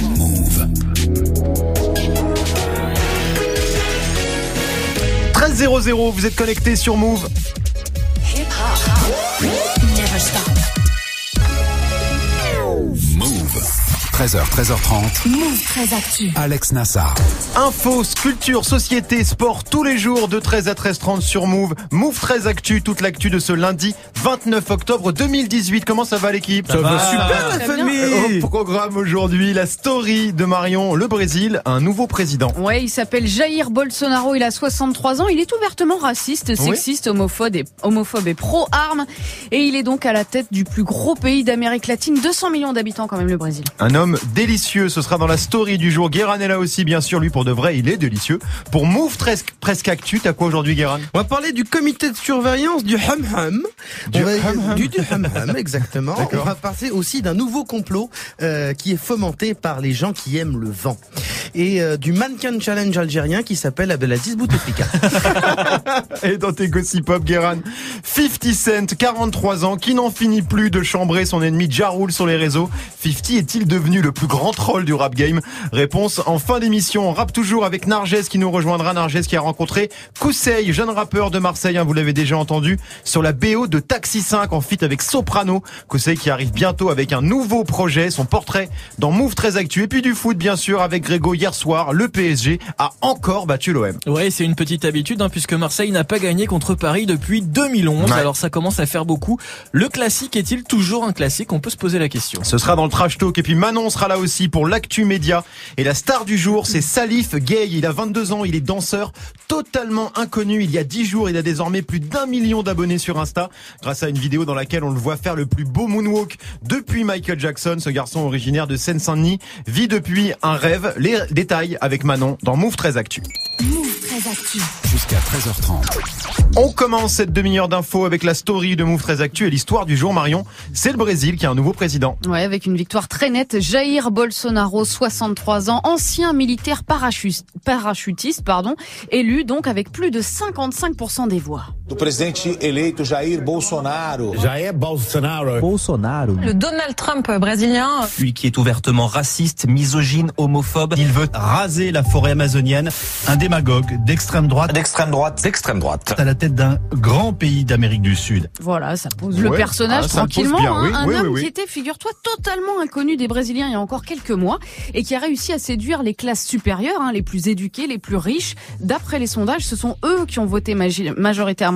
Move. 13-0-0, vous êtes connecté sur Move. 13h, 13h30. Move très actu. Alex Nassar. Info, sculpture, société, sport, tous les jours de 13 à 13h30 sur Move. Move 13 Actu, toute l'actu de ce lundi 29 octobre 2018. Comment ça va l'équipe? Ça va super la famille Au programme aujourd'hui, la story de Marion, le Brésil, un nouveau président. Ouais, il s'appelle Jair Bolsonaro, il a 63 ans, il est ouvertement raciste, sexiste, homophobe et, homophobe et pro-armes. Et il est donc à la tête du plus gros pays d'Amérique latine, 200 millions d'habitants quand même le Brésil. Un homme délicieux, ce sera dans la story du jour. Guéran est là aussi, bien sûr, lui pour de vrai, il est délicieux. Pour Move presque, presque Actu, t'as quoi aujourd'hui Guéran On va parler du comité de surveillance du Hum Hum. Du va- Hum Hum. Du, du Hum Hum, exactement. On va parler aussi d'un nouveau complot euh, qui est fomenté par les gens qui aiment le vent. Et euh, du mannequin challenge algérien qui s'appelle Abdelaziz Bouteflika. Et dans tes gossip pop, Guéran, 50 Cent, 43 ans, qui n'en finit plus de chambrer son ennemi Ja Rule sur les réseaux. 50 est-il devenu le plus grand troll du rap game Réponse en fin d'émission. On rappe toujours avec Narges qui nous rejoindra. Narges qui a rencontré Kousseil, jeune rappeur de Marseille, hein, vous l'avez déjà entendu, sur la BO de Taxi 5 en feat avec Soprano. Kousseil qui arrive bientôt avec un nouveau projet, son portrait dans Move très Actu. Et puis du foot, bien sûr, avec Grégo hier soir, le PSG a encore battu l'OM. Ouais, c'est une petite habitude hein, puisque Marseille n'a pas gagné contre Paris depuis 2011. Ouais. Alors ça commence à faire beaucoup. Le classique est-il toujours un classique? On peut se poser la question. Ce sera dans le trash talk et puis Manon sera là aussi pour l'actu média et la star du jour c'est Salif Gay. Il a 22 ans, il est danseur totalement inconnu. Il y a 10 jours, il a désormais plus d'un million d'abonnés sur Insta grâce à une vidéo dans laquelle on le voit faire le plus beau moonwalk depuis Michael Jackson. Ce garçon originaire de Seine-Saint-Denis vit depuis un rêve. Les détails avec Manon dans Move 13 Actu. Très actu. Jusqu'à 13h30. On commence cette demi-heure d'infos avec la story de Move 13 Actu et l'histoire du jour Marion. C'est le Brésil qui a un nouveau président. Ouais, avec une victoire très nette, Jair Bolsonaro, 63 ans, ancien militaire parachu- parachutiste, pardon, élu donc avec plus de 55% des voix. Do presidente eleito Jair Bolsonaro. Jair Bolsonaro. Le Donald Trump brésilien. Lui qui est ouvertement raciste, misogyne, homophobe. Il veut raser la forêt amazonienne. Un démagogue d'extrême droite D'extrême droite. D'extrême droite. à la tête d'un grand pays d'Amérique du Sud. Voilà, ça pose le Ouais. personnage Ah, tranquillement. bien, hein. oui, un oui, homme oui, oui. qui était, figure-toi, totalement inconnu des Brésiliens il y a encore quelques mois et qui a réussi à séduire les classes supérieures, hein, les plus éduquées, les plus riches. D'après les sondages, ce sont eux qui ont voté magi-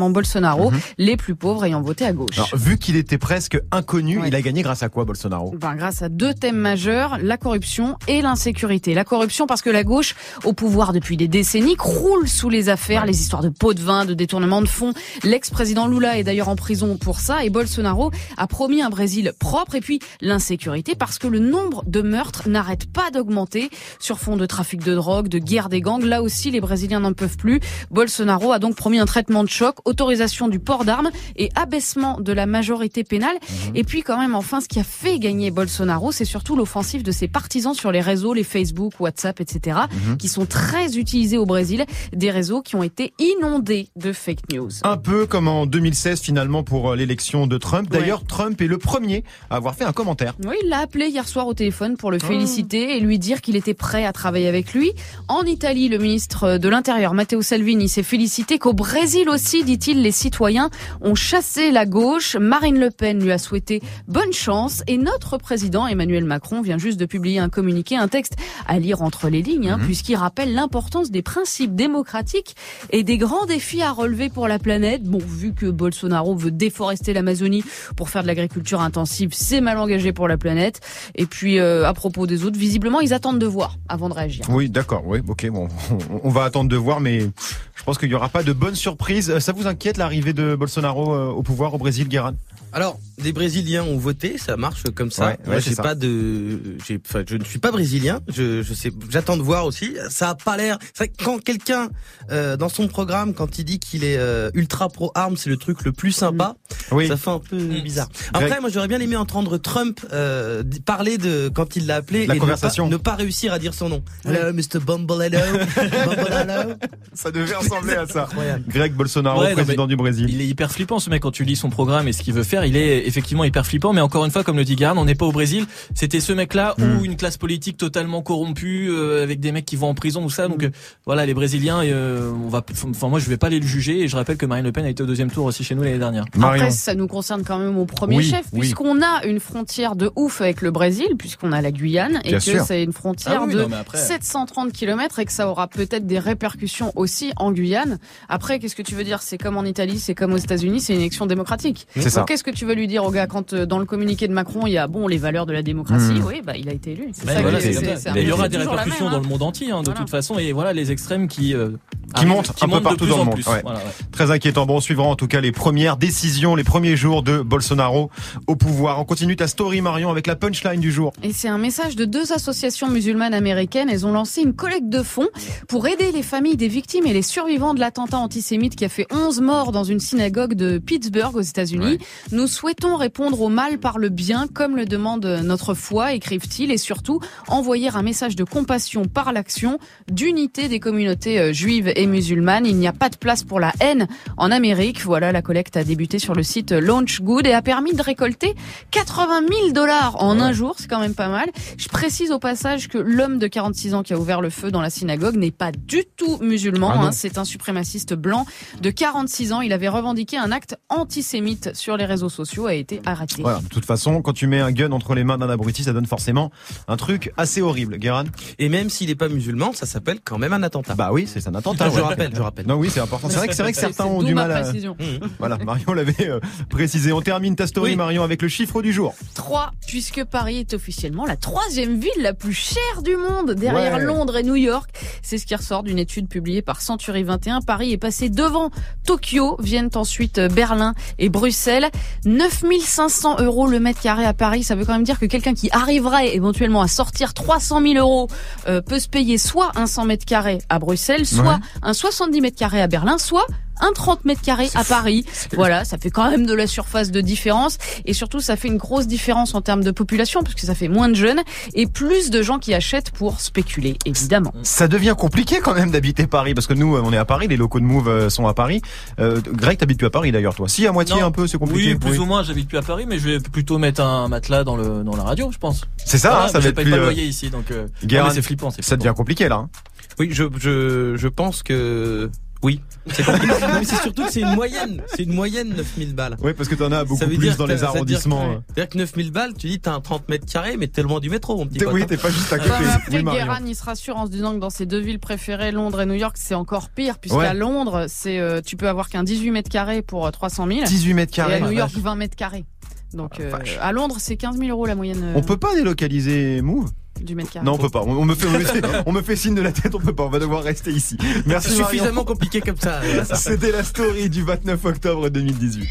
Bolsonaro, les plus pauvres ayant voté à gauche. Alors, vu qu'il était presque inconnu, Ouais. il a gagné grâce à quoi Bolsonaro? Ben, grâce à deux thèmes majeurs, la corruption et l'insécurité. La corruption parce que la gauche, au pouvoir depuis des décennies, croule sous les affaires, les histoires de pots de vin, de détournement de fonds. L'ex-président Lula est d'ailleurs en prison pour ça et Bolsonaro a promis un Brésil propre et puis l'insécurité parce que le nombre de meurtres n'arrête pas d'augmenter sur fond de trafic de drogue, de guerre des gangs. Là aussi, les Brésiliens n'en peuvent plus. Bolsonaro a donc promis un traitement de choc, autorisation du port d'armes et abaissement de la majorité pénale. Et puis quand même, enfin, ce qui a fait gagner Bolsonaro, c'est surtout l'offensive de ses partisans sur les réseaux, les Facebook, WhatsApp, etc., qui sont très utilisés au Brésil, des réseaux qui ont été inondés de fake news. Un peu comme en 2016 finalement pour euh, l'élection de Trump. D'ailleurs, Trump est le premier à avoir fait un commentaire. Oui, il l'a appelé hier soir au téléphone pour le féliciter et lui dire qu'il était prêt à travailler avec lui. En Italie, le ministre de l'Intérieur, Matteo Salvini, s'est félicité qu'au Brésil aussi, dit-il, les citoyens ont chassé la gauche. Marine Le Pen lui a souhaité bonne chance et notre président Emmanuel Macron vient juste de publier un communiqué, un texte à lire entre les lignes, hein, puisqu'il rappelle l'importance des principes démocratiques et des grands défis à relever pour la planète. Bon, vu que Bolsonaro veut déforester l'Amazonie pour faire de l'agriculture intensive, c'est mal engagé pour la planète. Et puis, euh, à propos des autres, visiblement, ils attendent de voir avant de réagir. Oui, d'accord. Oui, ok. Bon, on, va attendre de voir, mais je pense qu'il n'y aura pas de bonnes surprises. Euh, Ça vous inquiète l'arrivée de Bolsonaro euh, au pouvoir au Brésil, Guérin? Alors, des Brésiliens ont voté, ça marche comme ça. Ouais, ouais, Moi, c'est j'ai ça. pas de, j'ai, enfin, je ne suis pas brésilien. Je, je sais, j'attends de voir aussi. Ça a pas l'air. C'est vrai que quand quelqu'un euh, dans son programme, quand il dit qu'il est euh, ultra pro armes, c'est le truc le plus sympa. Oui. Ça fait un peu bizarre. Greg. Après, moi, j'aurais bien aimé entendre Trump euh, parler de quand il l'a appelé La et ne conversation. pas, ne pas réussir à dire son nom. Hello, Mr. Bumble, hello, Bumble, hello. Ça devait ressembler à ça. Incroyable. Greg Bolsonaro, Ouais, non, président du Brésil. Il est hyper flippant ce mec quand tu lis son programme et ce qu'il veut faire, il est effectivement hyper flippant mais encore une fois comme le dit Garn, on n'est pas au Brésil, c'était ce mec là Mm. ou une classe politique totalement corrompue euh, avec des mecs qui vont en prison ou ça donc euh, voilà les brésiliens euh, on va enfin moi je vais pas les juger et je rappelle que Marine Le Pen a été au deuxième tour aussi chez nous l'année dernière. Marion. Après, ça nous concerne quand même au premier Oui, chef, oui. puisqu'on a une frontière de ouf avec le Brésil, puisqu'on a la Guyane, et Bien que c'est une frontière Ah oui, de non, mais après- 730 km et que ça aura peut-être des répercussions aussi en Guyane. Après, qu'est-ce que tu veux dire? C'est comme en Italie, c'est comme aux États-Unis, c'est une élection démocratique. C'est ça. Qu'est-ce que tu veux lui dire au gars quand euh, dans le communiqué de Macron il y a bon les valeurs de la démocratie Mm. Oui, bah il a été élu. C'est ça voilà, c'est c'est- c'est il y aura des répercussions même, dans hein. le monde entier, hein, de Voilà. toute façon. Et voilà, les extrêmes qui, euh, Qui montent qui un peu partout dans le monde, plus. ouais. Voilà, ouais. Très inquiétant. Bon, on suivra en tout cas les premières décisions, les premiers jours de Bolsonaro au pouvoir. On continue ta story, Marion, avec la punchline du jour. Et c'est un message de deux associations musulmanes américaines. Elles ont lancé une collecte de fonds pour aider les familles des victimes et les survivants de l'attentat antisémite qui a fait 11 morts dans une synagogue de Pittsburgh aux États-Unis. Nous souhaitons répondre au mal par le bien comme le demande notre foi, écrivent-ils, et surtout envoyer un message de compassion par l'action, d'unité des communautés euh, juives et musulmanes. Il n'y a pas de place pour la haine en Amérique. Voilà, la collecte a débuté sur le site Launch Good et a permis de récolter 80 000 dollars en un jour. C'est quand même pas mal. Je précise au passage que l'homme de 46 ans qui a ouvert le feu dans la synagogue n'est pas du tout musulman. Ah hein. C'est un suprémaciste blanc de 46 ans. Il avait revendiqué un acte antisémite sur les réseaux sociaux et a été arrêté. Voilà, de toute façon, quand tu mets un gun entre les mains d'un abruti, ça donne forcément un truc assez horrible. Guéran Et même s'il est pas musulman, ça s'appelle quand même un attentat. Bah oui, c'est un attentat. Je rappelle, je rappelle. Non, oui, c'est important. C'est vrai que c'est vrai que certains ont du ma mal à. précision. Mmh. Voilà, Marion l'avait euh, précisé. On termine ta story, Oui. Marion, avec le chiffre du jour. 3, puisque Paris est officiellement la troisième ville la plus chère du monde, derrière Ouais. Londres et New York. C'est ce qui ressort d'une étude publiée par Century 21. Paris est passé devant Tokyo, viennent ensuite euh, Berlin et Bruxelles. 9500 euros le mètre carré à Paris, ça veut quand même dire que quelqu'un qui arriverait éventuellement à sortir 300 000 euros euh, peut se payer soit un 100 mètres carrés à Bruxelles, soit Ouais. Un 70 mètres carrés à Berlin, soit un 30 mètres carrés à Paris. Voilà, ça fait quand même de la surface de différence et surtout ça fait une grosse différence en termes de population parce que ça fait moins de jeunes et plus de gens qui achètent pour spéculer, évidemment. Ça devient compliqué quand même d'habiter Paris parce que nous, euh, on est à Paris, les locaux de Move euh, sont à Paris. Euh, Greg, t'habites plus à Paris d'ailleurs, toi Si, à moitié Non. un peu, c'est compliqué. Oui, plus ou moins, j'habite plus à Paris, mais je vais plutôt mettre un matelas dans le dans la radio, je pense. C'est ça, Voilà, hein, ça va être plus. pas le euh, loyer ici, donc euh, Guérin, non, mais c'est flippant, c'est Ça flippant. devient compliqué là. hein. Oui, je, je, je pense que oui. C'est compliqué. Non, mais c'est surtout que c'est une moyenne. C'est une moyenne 9000 balles. Oui, parce que t'en as beaucoup plus dans les arrondissements. que- C'est-à-dire que 9000 balles, tu dis t'as un 30 mètres carrés, mais t'es loin du métro, mon petit oui, hein. t'es pas juste à côté. Après. Guérin, il se rassure en se disant que dans ses deux villes préférées, Londres et New York, c'est encore pire, puisqu'à. Londres, c'est euh, tu peux avoir qu'un 18 mètres carrés pour euh, 300 000, 18 mètres et à carrés. New York, vache. 20 mètres carrés. Donc Ah, euh, à Londres, c'est 15 000 euros la moyenne euh, On peut pas délocaliser Move? Du mètre carré. Non, on peut pas. On, on me fait, on me fait, on me fait signe de la tête. On peut pas. On va devoir rester ici. Merci C'est Marion. suffisamment compliqué comme ça. C'était la story du 29 octobre 2018.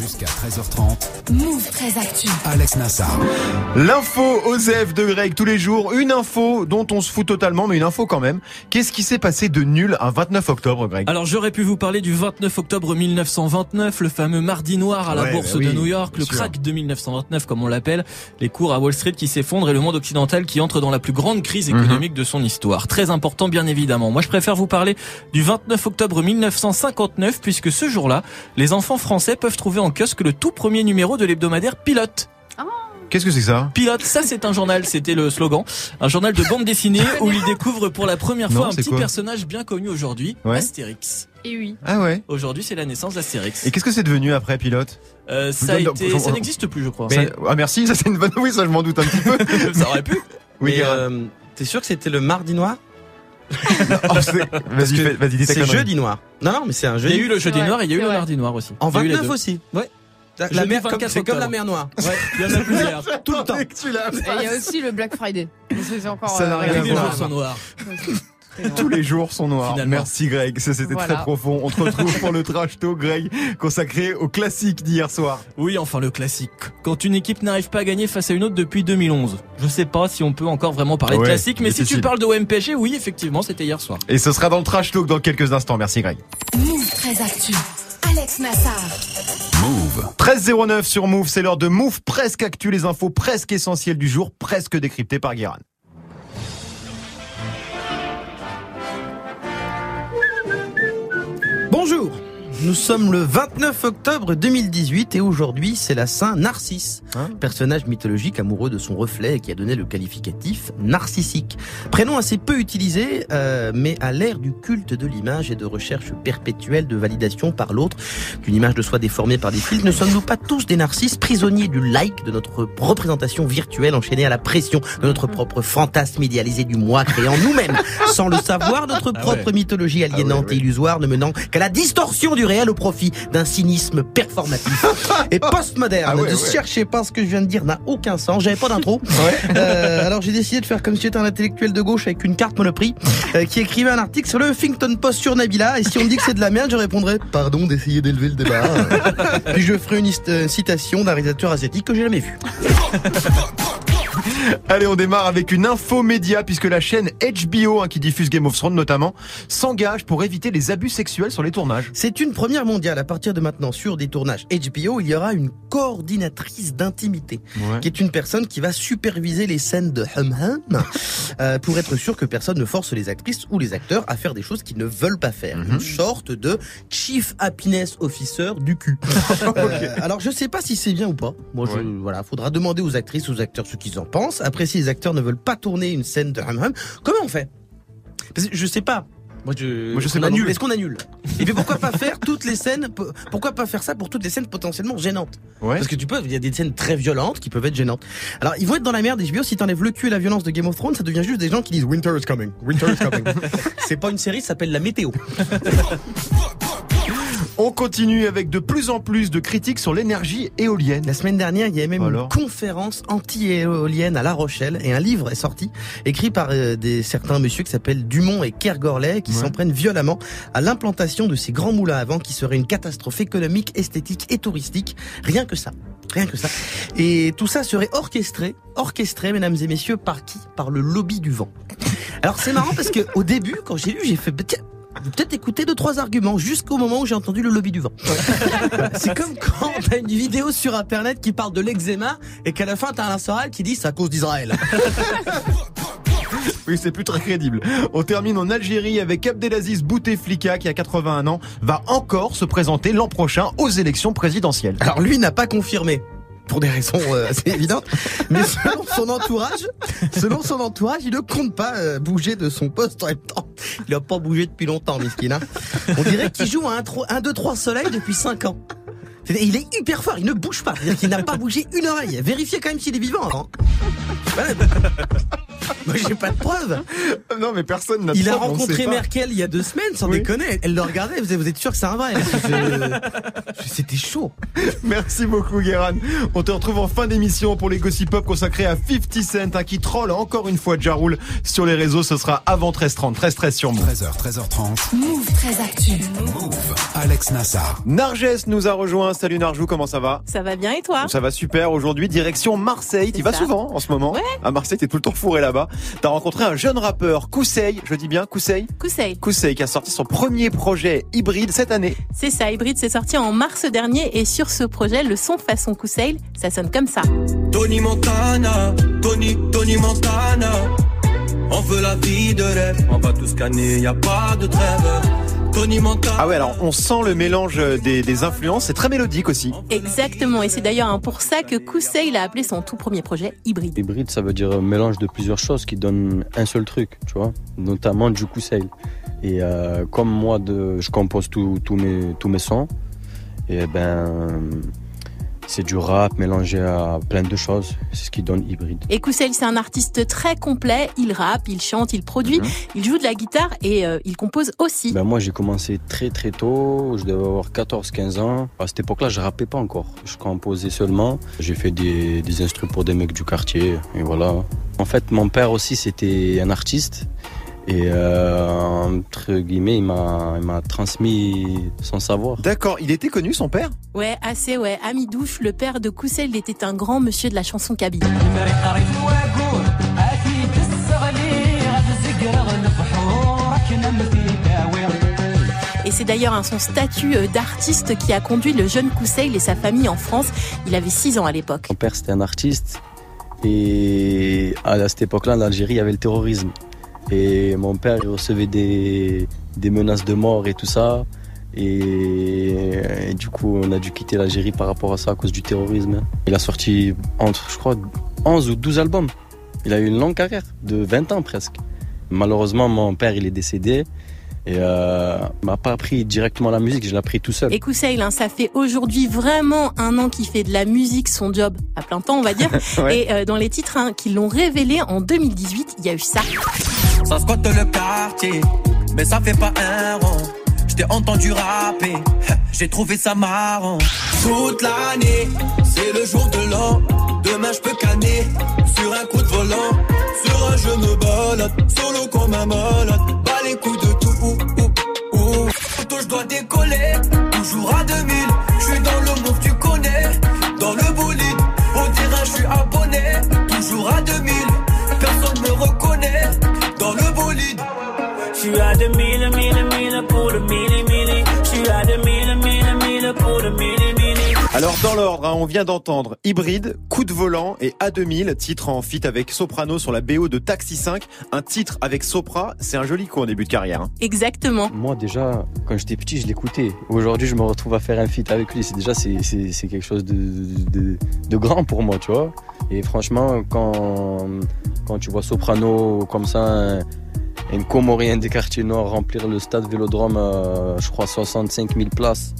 Jusqu'à 13h30, Move très actu. Alex Nassar. L'info OSEF de Greg tous les jours. Une info dont on se fout totalement, mais une info quand même. Qu'est-ce qui s'est passé de nul un 29 octobre, Greg? Alors j'aurais pu vous parler du 29 octobre 1929, le fameux mardi noir à la Ouais, bourse bah oui, de New York, le sûr. crack de 1929 comme on l'appelle, les cours à Wall Street qui s'effondrent et le monde occidental qui entre dans la plus grande crise Mhm. économique de son histoire. Très important bien évidemment. Moi je préfère vous parler du 29 octobre 1959 puisque ce jour-là, les enfants français peuvent trouver en kiosque le tout premier numéro de l'hebdomadaire Pilote. Qu'est-ce que c'est que ça Pilote, ça c'est un journal, c'était le slogan. Un journal de bande dessinée où il découvre pour la première Non, fois un petit personnage bien connu aujourd'hui, Ouais. Astérix. Et oui. Ah ouais. Aujourd'hui, c'est la naissance d'Astérix. Et qu'est-ce que c'est devenu après, pilote Euh, ça été, n'existe plus, je crois. Ça- Ah merci, ça c'est une bonne. Oui, ça je m'en doute un petit peu. ça aurait pu. Oui, euh, T'es sûr que c'était le mardi noir Oh, c'est- vas-y, vas-y, dis C'est jeudi noir. Non, non, mais c'est un Il y a jeudi. eu le jeudi noir et il y a eu le mardi noir aussi. En Il y a eu les 29 deux. aussi. Ouais. La, mer, comme- 24 c'est comme la mer Noire. Ouais, il y en a plusieurs. Tout le temps. Et il y a aussi le Black Friday. C'est encore. Ça n'a rien à Tous les voir. jours sont noirs. Tous les jours sont noirs. Finalement. Merci Greg, ça c'était Voilà. très profond. On te retrouve pour le trash talk Greg, consacré au classique d'hier soir. Oui, enfin le classique. Quand une équipe n'arrive pas à gagner face à une autre depuis 2011. Je sais pas si on peut encore vraiment parler Ouais, de classique, mais si tu parles de OMPG, oui, effectivement, c'était hier soir. Et ce sera dans le trash talk dans quelques instants. Merci Greg. Move très actu. Alex Nassar. Move. 13.09 sur Move, c'est l'heure de Move presque actu, les infos presque essentielles du jour, presque décryptées par Guérin. Nous sommes le 29 octobre 2018 et aujourd'hui c'est la Saint Narcisse, Hein personnage mythologique amoureux de son reflet et qui a donné le qualificatif narcissique. Prénom assez peu utilisé, euh, mais à l'ère du culte de l'image et de recherche perpétuelle de validation par l'autre, qu'une image de soi déformée par des filtres, ne sommes-nous pas tous des narcisses prisonniers du like, de notre représentation virtuelle enchaînée à la pression de notre propre fantasme idéalisé du moi créant nous-mêmes, sans le savoir, notre Ah propre ouais. mythologie aliénante Ah ouais, ouais. et illusoire ne menant qu'à la distorsion du réel au profit d'un cynisme performatif et postmoderne. Ah ouais, ne ouais. cherchez pas ce que je viens de dire n'a aucun sens. J'avais pas d'intro. Euh, alors j'ai décidé de faire comme si j'étais un intellectuel de gauche avec une carte Monoprix euh, qui écrivait un article sur le Huffington Post sur Nabila. Et si on me dit que c'est de la merde, je répondrai pardon d'essayer d'élever le débat. Puis je ferai une citation d'un réalisateur asiatique que j'ai jamais vu. Allez, on démarre avec une info média puisque la chaîne HBO, hein, qui diffuse Game of Thrones notamment, s'engage pour éviter les abus sexuels sur les tournages. C'est une première mondiale. À partir de maintenant, sur des tournages HBO, il y aura une coordinatrice d'intimité, qui est une personne qui va superviser les scènes de hum hum euh, pour être sûr que personne ne force les actrices ou les acteurs à faire des choses qu'ils ne veulent pas faire. Mhm. Une sorte de chief happiness officer du cul. Euh, alors je sais pas si c'est bien ou pas. Moi, je, Ouais. voilà, faudra demander aux actrices, aux acteurs ce qu'ils en pensent. Après, si les acteurs ne veulent pas tourner une scène de hum hum, comment on fait? Parce que je sais pas. Moi, je, Moi, je sais pas annule? Est-ce qu'on annule? Et puis pourquoi pas faire toutes les scènes po- Pourquoi pas faire ça pour toutes les scènes potentiellement gênantes? Ouais. Parce que tu peux, il y a des scènes très violentes qui peuvent être gênantes. Alors ils vont être dans la merde HBO si t'enlèves le cul et la violence de Game of Thrones, ça devient juste des gens qui disent Winter is coming, Winter is coming. C'est pas une série, ça s'appelle la météo. On continue avec de plus en plus de critiques sur l'énergie éolienne. La semaine dernière, il y avait même Alors une conférence anti-éolienne à La Rochelle et un livre est sorti, écrit par euh, des certains messieurs qui s'appellent Dumont et Kergorlet, qui Ouais. s'en prennent violemment à l'implantation de ces grands moulins à vent qui serait une catastrophe économique, esthétique et touristique. Rien que ça. Rien que ça. Et tout ça serait orchestré, orchestré, mesdames et messieurs, par qui? Par le lobby du vent. Alors c'est marrant parce que au début, quand j'ai lu, j'ai fait bah, tiens, peut-être écouter deux trois arguments jusqu'au moment où j'ai entendu le lobby du vent. C'est comme quand t'as une vidéo sur internet qui parle de l'eczéma et qu'à la fin t'as un Soral qui dit c'est à cause d'Israël. Oui, c'est plus très crédible. On termine en Algérie avec Abdelaziz Bouteflika qui a 81 ans va encore se présenter l'an prochain aux élections présidentielles. Alors lui n'a pas confirmé. Pour des raisons euh, assez évidentes, mais selon son entourage, selon son entourage, il ne compte pas euh, bouger de son poste en même temps. Il a pas bougé depuis longtemps, miskin. hein. On dirait qu'il joue à 1, 2, 3 soleil depuis 5 ans. Il est hyper fort, il ne bouge pas. Qu'il n'a pas bougé une oreille. Vérifiez quand même s'il est vivant avant. Voilà. Moi j'ai pas de preuves. Non, mais personne n'a Il a rencontré. Merkel il y a deux semaines, sans Oui. déconner. Elle le regardait, elle faisait, vous êtes sûr que c'est un vrai C'était chaud. Merci beaucoup, Guéran. On te retrouve en fin d'émission pour les Gossip Pop consacrés à 50 Cent, hein, qui troll encore une fois Jaroul sur les réseaux. Ce sera avant 13h30. 13h13 sur Move. 13h, 13h30. Move très actu. Move. Alex Nassar. Narges nous a rejoint. Salut Narjou, comment ça va? Ça va bien et toi? Ça va super. Aujourd'hui, direction Marseille. Tu vas souvent en ce moment Ouais. À Marseille, t'es tout le temps fourré là-bas. T'as rencontré un jeune rappeur, Kousei. Je dis bien Kousei Kousei. Kousei, qui a sorti son premier projet hybride cette année. C'est ça, Hybrid s'est sorti en mars dernier et sur ce projet, le son façon Kousei, ça sonne comme ça. Tony Montana, Tony, Tony Montana. On veut la vie de rêve, on va tout scanner, y a pas de trêve. Tony Montana. Ah ouais, alors on sent le mélange des, des influences. C'est très mélodique aussi. Exactement, et c'est d'ailleurs pour ça que Kousei a appelé son tout premier projet Hybride. Hybride, ça veut dire un mélange de plusieurs choses qui donnent un seul truc, tu vois, notamment du Kousseil. Et euh, comme moi, de, je compose tous tous mes, tous mes sons, et ben, c'est du rap mélangé à plein de choses. C'est ce qui donne hybride. Et c'est un artiste très complet, il rappe, il chante, il produit, il joue de la guitare et euh, il compose aussi. Ben moi, j'ai commencé très très tôt, je devais avoir 14-15 ans. À cette époque-là, je rappais pas encore. Je composais seulement. J'ai fait des, des instruments pour des mecs du quartier, et voilà. En fait, mon père aussi, c'était un artiste. Et euh, entre guillemets, il m'a, transmis son savoir. D'accord, il était connu son père? Ouais, assez, ouais. Amidouche, le père de Kousei, il était un grand monsieur de la chanson kabyle. Et c'est d'ailleurs son statut euh, d'artiste qui a conduit le jeune Kousseil et sa famille en France. Il avait 6 ans à l'époque. Mon père, c'était un artiste. Et à cette époque-là, en Algérie, il y avait le terrorisme. Et mon père, recevait des, des menaces de mort et tout ça. Et, et du coup, on a dû quitter l'Algérie par rapport à ça à cause du terrorisme. Il a sorti entre, je crois, 11 ou 12 albums. Il a eu une longue carrière, de 20 ans presque. Malheureusement, mon père, il est décédé. Et euh, m'a pas appris directement la musique, je l'ai appris tout seul. Et Kousseil, hein, ça fait aujourd'hui vraiment un an qu'il fait de la musique son job à plein temps, on va dire. Ouais. Et euh, dans les titres hein, qui l'ont révélé en 2018, il y a eu ça. Ça squatte le quartier, mais ça fait pas un rond. Je t'ai entendu rapper, j'ai trouvé ça marrant. Toute l'année, c'est le jour de l'an. Demain je peux canner sur un coup de volant. Sur un jeu me balade, solo comme un malade. Bas les coups de décoller, toujours à 2000. Je suis dans le move, tu connais. Dans le bolide, au terrain, je suis abonné. Toujours à 2000, personne me reconnaît. Dans le bolide. Je suis à 2000, Alors dans l'ordre, hein, on vient d'entendre Hybride, Coup de volant et A2000, titre en feat avec Soprano sur la BO de Taxi 5. Un titre avec Sopra, c'est un joli coup en début de carrière. hein. Exactement. Moi déjà, quand j'étais petit, je l'écoutais. Aujourd'hui, je me retrouve à faire un feat avec lui. C'est déjà c'est, c'est, c'est quelque chose de, de, de grand pour moi, tu vois. Et franchement, quand, quand tu vois Soprano comme ça, un, une Comorienne des quartiers nord remplir le stade Vélodrome, à, je crois 65 000 places.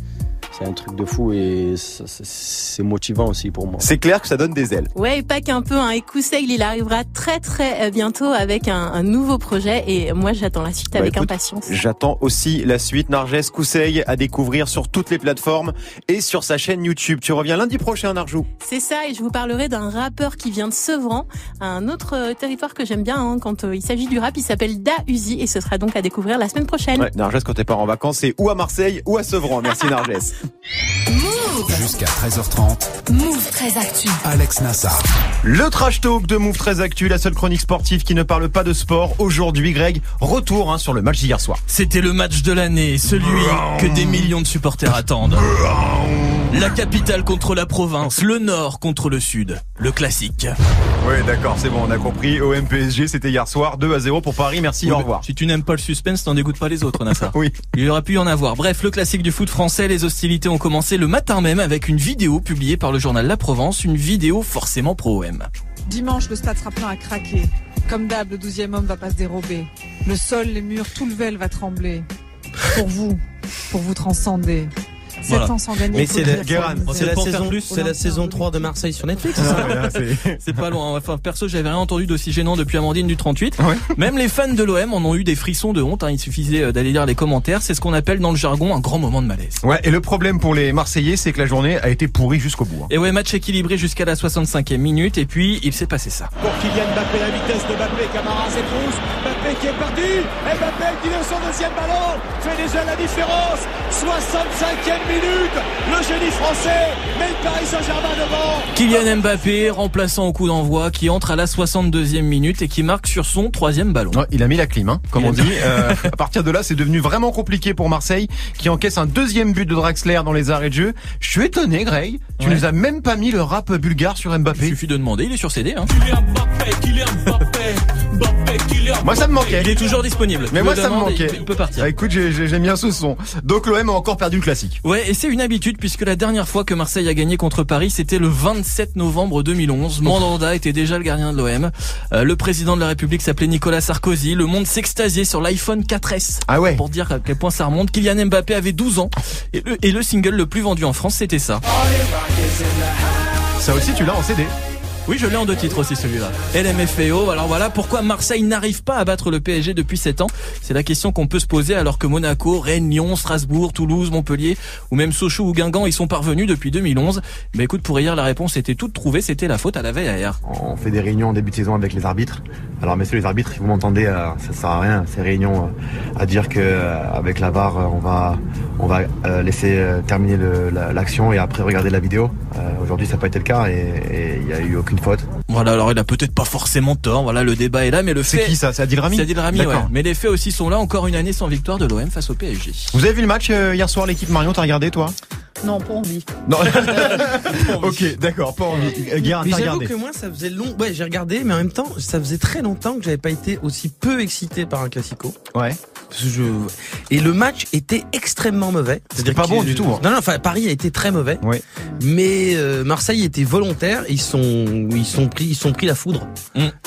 C'est un truc de fou et c'est motivant aussi pour moi. C'est clair que ça donne des ailes. Ouais, et pas qu'un peu. Hein. Et Kousseil, il arrivera très très euh, bientôt avec un, un nouveau projet. Et moi, j'attends la suite Bah, avec écoute, impatience. J'attends aussi la suite. Narges Kousseil à découvrir sur toutes les plateformes et sur sa chaîne YouTube. Tu reviens lundi prochain, Narjou. C'est ça, et je vous parlerai d'un rappeur qui vient de Sevran, un autre euh, territoire que j'aime bien hein, quand euh, il s'agit du rap. Il s'appelle Da Uzi et ce sera donc à découvrir la semaine prochaine. Ouais, Narges, quand t'es pas en vacances, c'est ou à Marseille ou à Sevran. Merci Narges. Move. Jusqu'à 13h30, Move très actu. Alex Nassar. Le trash talk de Move très Actu, la seule chronique sportive qui ne parle pas de sport. Aujourd'hui, Greg, retour hein, sur le match d'hier soir. C'était le match de l'année, celui que des millions de supporters attendent. La capitale contre la province, le nord contre le sud, le classique. Ouais, d'accord, c'est bon, on a compris. OM PSG, c'était hier soir, 2 à 0 pour Paris. Merci, Oui, au revoir. Si tu n'aimes pas le suspense, t'en dégoûtes pas les autres, Nassar. Oui. Il aurait pu y en avoir. Bref, le classique du foot français, les hostilités ont commencé le matin même avec une vidéo publiée par le journal La Provence, une vidéo forcément pro-OM. Dimanche, le stade sera plein à craquer. Comme d'hab, le douzième homme va pas se dérober. Le sol, les murs, tout le vel va trembler. Pour vous, pour vous transcender. Ans sans gagner. Mais c'est le la, c'est la saison, plus. c'est la saison 3 de Marseille sur Netflix. c'est Ah, ça ouais, là, c'est- C'est pas loin. Enfin, perso, j'avais rien entendu d'aussi gênant depuis Amandine du 38. Ouais. Même les fans de l'OM en ont eu des frissons de honte. hein. Il suffisait euh, d'aller lire les commentaires. C'est ce qu'on appelle dans le jargon un grand moment de malaise. Ouais, et le problème pour les Marseillais, c'est que la journée a été pourrie jusqu'au bout. hein. Et ouais, match équilibré jusqu'à la 65e minute. Et puis, il s'est passé ça. Pour Kylian Mbappé, la vitesse de Mbappé, Camara s'écrousse, Mbappé qui est parti, et Mbappé qui donne son deuxième ballon, fait déjà la différence, 65e minute, le génie français, met le Paris Saint-Germain devant. Kylian Mbappé, remplaçant au coup d'envoi, qui entre à la 62e minute et qui marque sur son troisième ballon. Ouais, il a mis la clim, hein, comme Il on dit. Euh, à partir de là, c'est devenu vraiment compliqué pour Marseille, qui encaisse un deuxième but de Draxler dans les arrêts de jeu. Je suis étonné, Greg. Tu Ouais. nous as même pas mis le rap bulgare sur Il Mbappé. suffit de demander, il est sur CD. Hein. Moi, ça me manquait. Il est toujours disponible. Mais moi, ça me manquait. Il peut partir. Ah, écoute, j'ai- j'ai- j'aime bien ce son. Donc l'OM a encore perdu le classique. Ouais, et c'est une habitude puisque la dernière fois que Marseille a gagné contre Paris, c'était le 27 novembre 2011. Mandanda était déjà le gardien de l'OM. Euh, le président de la République s'appelait Nicolas Sarkozy. Le monde s'extasiait sur l'iPhone 4S. Ah ouais. Pour dire à quel point ça remonte. Kylian Mbappé avait 12 ans. Et le, et le single le plus vendu en France, c'était ça. Ça aussi, tu l'as en CD. Oui, je l'ai en deux titres aussi celui-là. LMFAO. Alors voilà pourquoi Marseille n'arrive pas à battre le PSG depuis 7 ans. C'est la question qu'on peut se poser alors que Monaco, Rennes, Strasbourg, Toulouse, Montpellier ou même Sochaux ou Guingamp y sont parvenus depuis 2011. Mais écoute, pour hier, la réponse était toute trouvée. C'était la faute à la VAR. On fait des réunions en début de saison avec les arbitres. Alors messieurs les arbitres, vous m'entendez, euh, ça sert à rien ces réunions euh, à dire que euh, avec la VAR, on va on va laisser terminer l'action et après regarder la vidéo. Aujourd'hui, ça n'a pas été le cas et il n'y a eu aucune faute. Voilà, alors il a peut-être pas forcément tort. Voilà, le débat est là, mais le C'est fait. qui ça C'est Adil Rami C'est Adil Rami, ouais. Mais les faits aussi sont là. Encore une année sans victoire de l'OM face au PSG. Vous avez vu le match euh, hier soir, l'équipe Marion, t'as regardé toi Non, pas envie. Non. ok, d'accord, pas envie. Euh, Guérin, Mais t'as j'avoue regardé. que moi, ça faisait long. Ouais, j'ai regardé, mais en même temps, ça faisait très longtemps que j'avais pas été aussi peu excité par un classico. Ouais. Je... Et le match était extrêmement mauvais. C'était pas bon du tout, hein. Non, non, enfin, Paris a été très mauvais. Ouais. Mais euh, Marseille était volontaire. Ils sont, ils sont pris, ils sont pris la foudre.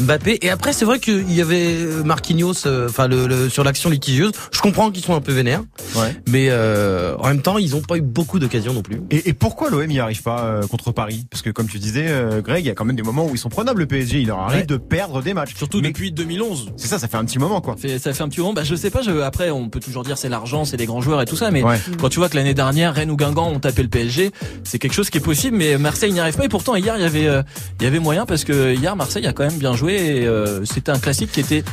Mbappé. Et après, c'est vrai qu'il y avait euh, Marquinhos, euh, enfin le, le- sur l'action litigieuse. Je comprends qu'ils sont un peu vénères. Ouais. Mais euh, en même temps, ils ont pas eu beaucoup d'occasions non plus. Et, et pourquoi l'OM n'y arrive pas euh, contre Paris? Parce que comme tu disais, euh, Greg, il y a quand même des moments où ils sont prenables le PSG. Il leur arrive Ouais. de perdre des matchs. Surtout Mais depuis 2011. C'est ça, ça fait un petit moment quoi. Ça fait, ça fait un petit moment. Bah, je sais pas. Je, après, on peut toujours dire c'est l'argent, c'est les grands joueurs et tout ça. Mais Ouais. quand tu vois que l'année dernière, Rennes ou Guingamp ont tapé le PSG, c'est quelque chose qui est possible. Mais Marseille n'y arrive pas. Et pourtant, hier, il y avait, euh, il y avait moyen parce que hier, Marseille a quand même bien joué. Et euh, c'était un classique qui était,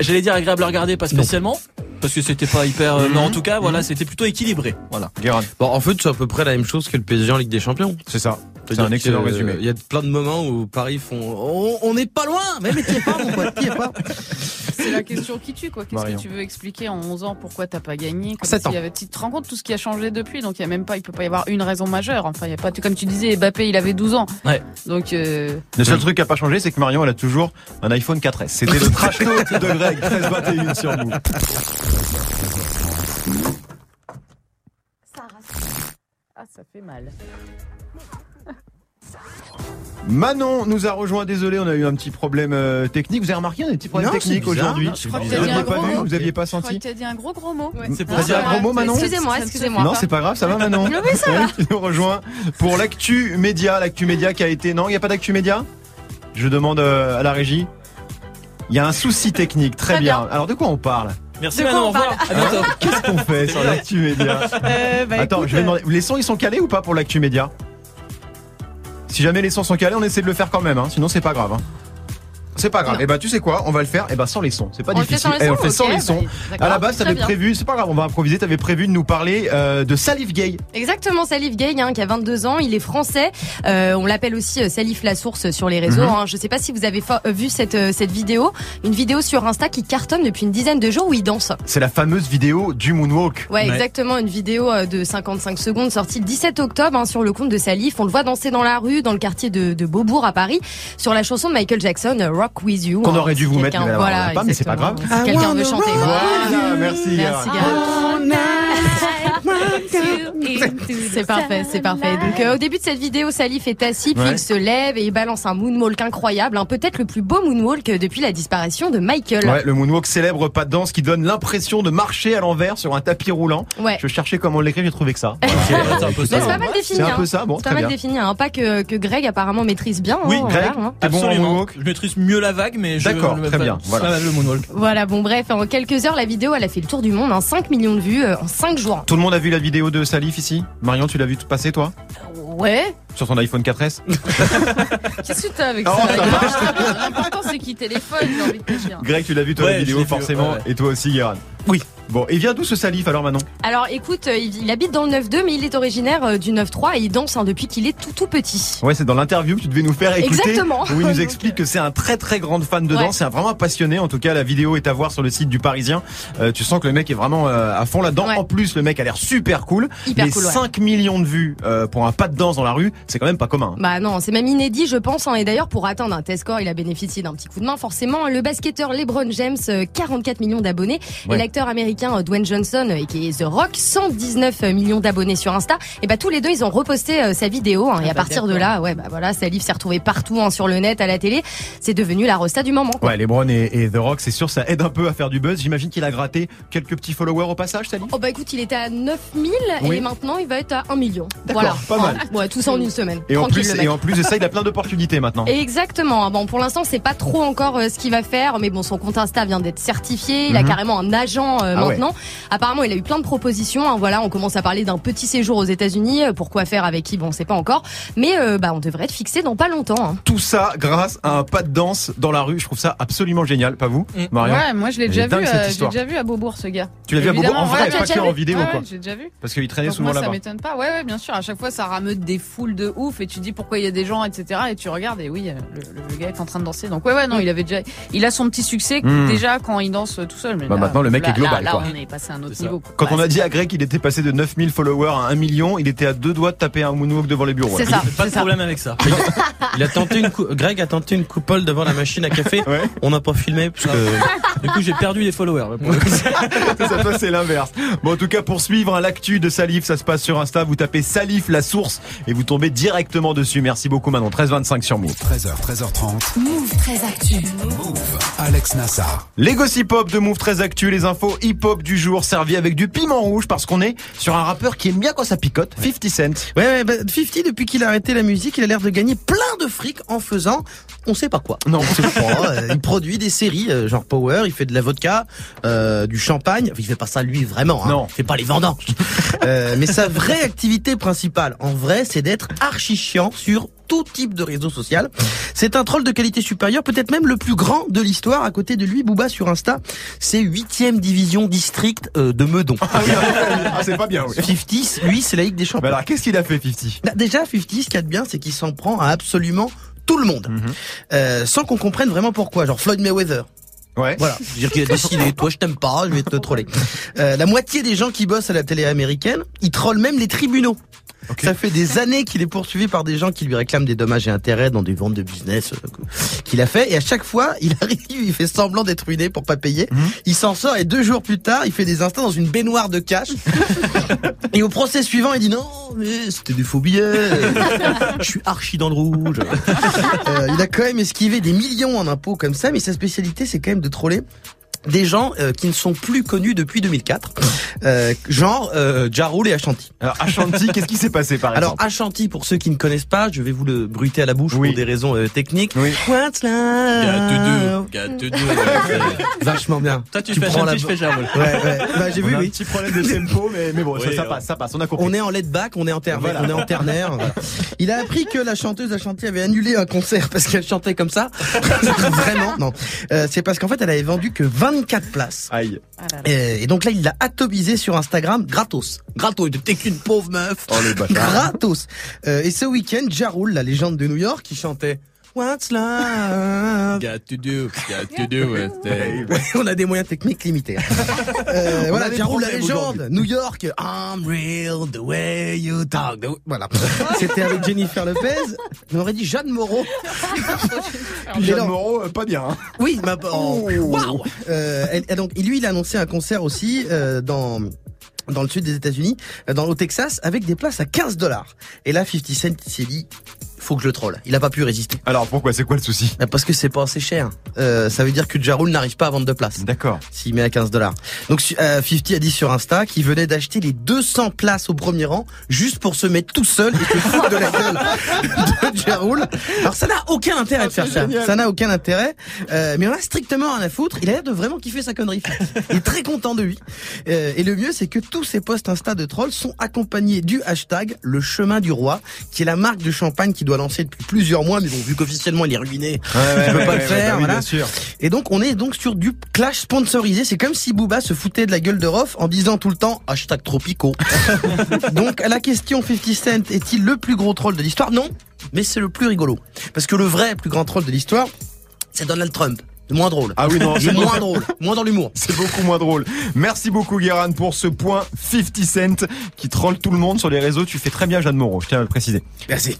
j'allais dire agréable à regarder, pas spécialement, parce que c'était pas hyper. euh, Mais en tout cas, voilà, c'était plutôt équilibré. Voilà. Guérin. Bon, en fait, c'est à peu près la même chose que le PSG en Ligue des Champions. C'est ça. C'est un excellent résumé. Il y a plein de moments où Paris font, on, on n'est pas loin, mais mais t'y es pas, mon pote, t'y es pas. C'est la question qui tue, quoi. Qu'est-ce que tu veux expliquer en 11 ans? Pourquoi t'as pas gagné? Comme Sept s'il ans. y avait, Tu te rends compte tout ce qui a changé depuis, donc il y a même pas, il peut pas y avoir une raison majeure. Enfin, il y a pas, comme tu disais, Mbappé, il avait 12 ans. Ouais. Donc, euh, Le seul truc qui a pas changé, c'est que Marion, elle a toujours un iPhone 4S. C'était le trash talk de Greg, 13-21 sur nous. ah, ça fait mal. Manon nous a rejoint. Désolé, on a eu un petit problème euh, technique. Vous avez remarqué, on a des petits problèmes Non, techniques aujourd'hui. Non, Je crois que Vous n'aviez pas senti. que t'as dit un gros gros mot. C'est pour T'as dit un gros mot, Manon Excusez-moi, excusez-moi. Non, pas. c'est pas grave, ça va Manon ça va. qui nous rejoint pour l'actu média. L'actu média qui a été. Non, il n'y a pas d'actu média? Je demande euh, à la régie. Il y a un souci technique, très, Très bien. bien. Alors de quoi on parle? Merci Manon. Au on revoir. Bientôt. Qu'est-ce qu'on fait sur l'actu média? Euh, bah, Attends, je vais demander. Les sons, ils sont calés ou pas pour l'actu média? Si jamais les sons sont calés, on essaie de le faire quand même, hein, sinon c'est pas grave. hein. C'est pas grave. Et bah tu sais quoi, on va le faire. Et bah sans les sons. C'est pas On le fait difficile. sans les Eh, on sons, le fait sans les sons. bah, À la base, t'avais prévu. C'est pas grave, on va improviser. T'avais prévu de nous parler euh, de Salif Gay. Exactement, Salif Gay, hein, qui a 22 ans, il est français. Euh, on l'appelle aussi euh, Salif la source sur les réseaux. Mhm. hein. Je sais pas si vous avez vu cette euh, cette vidéo, une vidéo sur Insta qui cartonne depuis une dizaine de jours où il danse. C'est la fameuse vidéo du moonwalk. Ouais, exactement, une vidéo euh, de 55 secondes sortie le 17 octobre hein, sur le compte de Salif. On le voit danser dans la rue, dans le quartier de, de Beaubourg à Paris, sur la chanson de Michael Jackson, euh, Rock With You. Qu'on hein. aurait dû vous mettre, mais voilà, pas, mais c'est pas grave. Si quelqu'un veut chanter. Voilà, merci. Merci, Gare. C'est parfait, c'est parfait. Donc euh, au début de cette vidéo, Salif est assis, puis Ouais. il se lève et il balance un moonwalk incroyable, hein, peut-être le plus beau moonwalk depuis la disparition de Michael. Ouais, le moonwalk célèbre pas de danse qui donne l'impression de marcher à l'envers sur un tapis roulant. Ouais. Je cherchais comment l'écrire, j'ai trouvé que ça. C'est un peu ça. c'est pas mal défini. C'est un hein. peu ça, bon, C'est très pas mal bien. défini, hein. pas que, que Greg apparemment maîtrise bien. Oui, hein, Greg. voilà, hein. Absolument. moonwalk Je maîtrise mieux la vague, mais je D'accord, très bien, voilà. Ah, le moonwalk. Voilà, bon bref, en quelques heures, la vidéo, elle a fait le tour du monde, hein, 5 millions de vues euh, en 5 jours. Tout le monde a vu la vidéo de Salif ici Marion, tu l'as vu tout passer toi? Ouais. Sur ton iPhone 4S Qu'est-ce que t'as avec Oh, ça? L'important c'est qu'il téléphone, j'ai envie de te dire. Greg, tu l'as vu toi Ouais, la vidéo forcément ouais. et toi aussi Guérin Oui. Bon, et vient d'où ce Salif alors Manon? Alors écoute, euh, il, il habite dans le 9-2, mais il est originaire euh, du 9-3 et il danse hein, depuis qu'il est tout tout petit. Ouais, c'est dans l'interview que tu devais nous faire écouter. Exactement. Où il nous explique que c'est un très très grand fan de Ouais. danse, c'est un vraiment passionné. En tout cas, la vidéo est à voir sur le site du Parisien. Euh, tu sens que le mec est vraiment euh, à fond là-dedans. Ouais. En plus, le mec a l'air super cool. Hyper Mais cool, ouais. 5 millions de vues euh, pour un pas de danse dans la rue, c'est quand même pas commun. Bah non, c'est même inédit, je pense. hein. Et d'ailleurs, pour atteindre un tel score, il a bénéficié d'un petit coup de main. Forcément, le basketteur LeBron James, euh, 44 millions d'abonnés, et l'acteur américain euh, Dwayne Johnson, euh, qui est The Rock, 119 millions d'abonnés sur Insta. Et bah tous les deux, ils ont reposté euh, sa vidéo. hein. et à bah, partir de là, ouais, bah voilà, Salif s'est retrouvé partout hein, sur le net, à la télé. C'est devenu la rosta du moment. quoi. Ouais, LeBron et, et The Rock, c'est sûr, ça aide un peu à faire du buzz. J'imagine qu'il a gratté quelques petits followers au passage, Salif Oh bah écoute, il était à 9000 Oui. et maintenant il va être à 1 million. D'accord, Voilà. pas mal. Ouais, tout ça en une semaine. Et en, plus, et en plus de ça, il a plein d'opportunités maintenant. Exactement. Bon, pour l'instant, c'est pas trop encore euh, ce qu'il va faire, mais bon, son compte Insta vient d'être certifié. Il a Mhm. carrément un agent euh, Ouais. Apparemment, il a eu plein de propositions. hein. voilà, on commence à parler d'un petit séjour aux États-Unis. Euh, Pourquoi faire avec qui? Bon, on sait pas encore. Mais euh, bah, on devrait être fixé dans pas longtemps. hein. Tout ça grâce à un pas de danse dans la rue. Je trouve ça absolument génial, pas vous, Marion Ouais, moi je l'ai déjà vu, cette euh, j'ai déjà vu à Beaubourg ce gars. Tu l'as vu à Beaubourg? En Évidemment, vrai, ouais, pas que en vidéo, quoi. J'ai déjà vu. Parce qu'il traînait Donc souvent moi, ça là-bas. m'étonne pas. Ouais, ouais, bien sûr. À chaque fois, ça rameute des foules de ouf et tu dis pourquoi il y a des gens, etc. Et tu regardes et oui, le, le- le gars est en train de danser. Donc ouais, ouais, non, il avait déjà, il a son petit succès Mm. déjà quand il danse tout seul. Mais Bah, là, maintenant, le mec là, est global, Là, Là, quoi. On est passé à un autre ça. niveau. quoi. Quand Bah, on a c'est- dit à Greg qu'il était passé de 9000 followers à 1 million, il était à deux doigts de taper un moonwalk devant les bureaux. C'est ça. Pas de ça. problème avec ça. Il a tenté une cou- Greg a tenté une coupole devant la machine à café. Ouais. On n'a pas filmé parce que Du coup, j'ai perdu des followers. ça, toi, c'est l'inverse. Bon, en tout cas, pour suivre hein, l'actu de Salif, ça se passe sur Insta. Vous tapez Salif, la source, et vous tombez directement dessus. Merci beaucoup, Manon. 13h25 sur Move. 13h, 13h30. Move très actu. Move. Alex Nassar. Les gossip hop de Move très actu, les infos hip hop du jour servis avec du piment rouge parce qu'on est sur un rappeur qui aime bien quand ça picote, 50 Cent. Ouais, ouais bah, 50, depuis qu'il a arrêté la musique, il a l'air de gagner plein de fric en faisant, on sait pas quoi. Non. on sait pas. euh, il produit des séries, euh, genre Power, il fait de la vodka, euh, du champagne. Enfin, il fait pas ça lui vraiment. Hein. Non. Il fait pas les vendanges. Euh, mais sa vraie activité principale, en vrai, c'est d'être archi chiant sur tout type de réseau social. C'est un troll de qualité supérieure, peut-être même le plus grand de l'histoire. À côté de lui, Booba sur Insta, c'est huitième division district euh, de Meudon. Ah, c'est pas bien, oui. 50, lui, c'est la Ligue des Mais Champions. alors, qu'est-ce qu'il a fait, 50 Bah, déjà, 50, ce qu'il y a de bien, c'est qu'il s'en prend à absolument tout le monde. Mhm. Euh, sans qu'on comprenne vraiment pourquoi. Genre Floyd Mayweather. Ouais. Voilà. C'est-à-dire qu'il a décidé, toi je t'aime pas, je vais te troller. Euh, la moitié des gens qui bossent à la télé américaine, ils trollent même les tribunaux. Ça fait des années qu'il est poursuivi par des gens qui lui réclament des dommages et intérêts dans des ventes de business euh, qu'il a fait. Et à chaque fois, il arrive, il fait semblant d'être ruiné pour pas payer. Il s'en sort et deux jours plus tard, il fait des instants dans une baignoire de cash. et au procès suivant, il dit non, mais c'était des faux billets. Je suis archi dans le rouge. Euh, il a quand même esquivé des millions en impôts comme ça, mais sa spécialité, c'est quand même de troller des gens euh, qui ne sont plus connus depuis 2004, euh, genre euh, Ja Rule et Ashanti. Alors, Ashanti, qu'est-ce qui s'est passé, par Alors exemple Ashanti, pour ceux qui ne connaissent pas, je vais vous le bruiter à la bouche Oui. pour des raisons euh, techniques. Oui. What's love? Deux. Deux. Vachement bien. Toi, tu, fais la Ashanti, je fais Jarul. Ouais, ouais. Bah, j'ai On vu, a un oui. petit problème de tempo, mais, mais bon, ça, Oui, ça ouais. passe, ça passe, on a compris. On est en lead back, on est en ternaire, Voilà. on est en ternaire. voilà. Il a appris que la chanteuse Ashanti avait annulé un concert parce qu'elle chantait comme ça. Vraiment, non. Euh, c'est parce qu'en fait, elle avait vendu que 24 places. Aïe. Euh, Et donc là, il l'a atomisé sur Instagram gratos. Gratos, il était qu'une pauvre meuf. Oh, le bâtard. gratos. Euh, et ce week-end, Ja Rule, la légende de New York, qui chantait What's love? Got to do, got to do it. On a des moyens techniques limités. Euh, voilà, Ja Rule, la légende. New York, I'm real the way you talk. the- Voilà. C'était avec Jennifer Lopez. On aurait dit Jeanne Moreau. Jeanne. Moreau, euh, pas bien. hein. Oui, ma oh, waouh. Euh, et- et donc lui, il a annoncé un concert aussi euh, dans dans le sud des États-Unis, dans au Texas, avec des places à 15 dollars. Et là, 50 Cent s'est dit, faut que je le troll. Il a pas pu résister. Alors, pourquoi? C'est quoi le souci? Bah, Parce que c'est pas assez cher. Euh, ça veut dire que Ja Rule n'arrive pas à vendre de place. D'accord. S'il met à 15 dollars. Donc euh, 50 a dit sur Insta qu'il venait d'acheter les 200 places au premier rang juste pour se mettre tout seul et se foutre de la gueule de Ja Rule. Alors ça n'a aucun intérêt de faire ça. Ça n'a aucun intérêt. Euh, mais on a strictement rien à foutre. Il a l'air de vraiment kiffer sa connerie. Il est très content de lui. Euh, et le mieux, c'est que tous ces posts Insta de trolls sont accompagnés du hashtag le chemin du roi, qui est la marque de champagne qui doit lancer depuis plusieurs mois. Mais bon, vu qu'officiellement il est ruiné, ouais, je peux ouais, pas ouais, le faire. bah oui, voilà. bien sûr. Et donc on est donc sur du clash sponsorisé. C'est comme si Booba se foutait de la gueule de Rof en disant tout le temps hashtag tropico. donc à la question 50 Cent est-il le plus gros troll de l'histoire? Non, mais c'est le plus rigolo. Parce que le vrai plus grand troll de l'histoire, c'est Donald Trump. Moins drôle. Ah oui, non, c'est moins drôle. Moins dans l'humour. C'est beaucoup moins drôle. Merci beaucoup, Guéran, pour ce point 50 Cent qui troll tout le monde sur les réseaux. Tu fais très bien, Jeanne Moreau, je tiens à le préciser. Merci.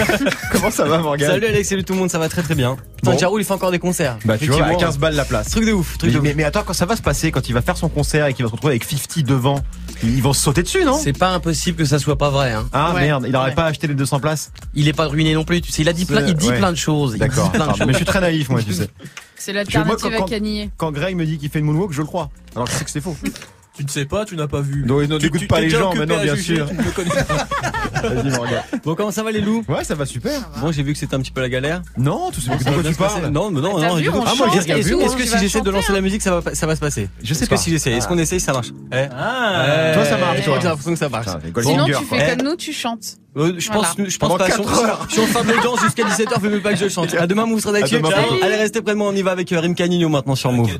Comment ça va, Morgane Salut Alex, salut tout le monde, ça va très très bien. Putain, Bon. Jarou, il fait encore des concerts. Bah, tu vois, à Effectivement. 15 balles la place. Truc de ouf, truc Mais, de ouf. mais, mais attends, quand ça va se passer, quand il va faire son concert et qu'il va se retrouver avec 50 devant, ils vont se sauter dessus, non? C'est pas impossible que ça soit pas vrai. Hein. Ah Ouais. merde, il aurait Ouais. pas acheté les 200 places? Il est pas ruiné non plus. Tu sais, il a dit plein, il dit Ouais. plein de choses. Il D'accord. Mais je suis très naïf, moi, tu sais. C'est l'alternative à. Quand Greg me dit qu'il fait une moonwalk, je le crois. Alors je sais que c'est faux. Tu ne sais pas, tu n'as pas vu. Non, non, Tu- n'écoute tu- pas les gens, maintenant, bien sûr. tu ne me connais pas. Vas-y, Morgane. Bon, comment ça va les loups? Ouais, ça va super. Bon, j'ai vu que c'était un petit peu la galère. Non, tu sais bien tu parles Non, mais non, non. vu, vu- chante moi, j'ai regardé. tout, Est-ce que si j'essaie de lancer la hein. musique, ça va, pas- ça va se passer? Je sais Est-ce pas. que si j'essaie, est-ce qu'on essaye, ça marche? Eh Ah. Toi, ça marche, crois toi. j'ai l'impression que ça marche. Sinon, tu fais Eh. comme nous, tu chantes. Euh, je pense, Voilà. je pense pas. quatre Si on- heures. Si on ferme les gens jusqu'à 17h, fais même pas que je chante. À demain, demain, Ciao. Pablo. Allez, restez près de moi, on y va avec euh, Rim Canigno maintenant sur Move.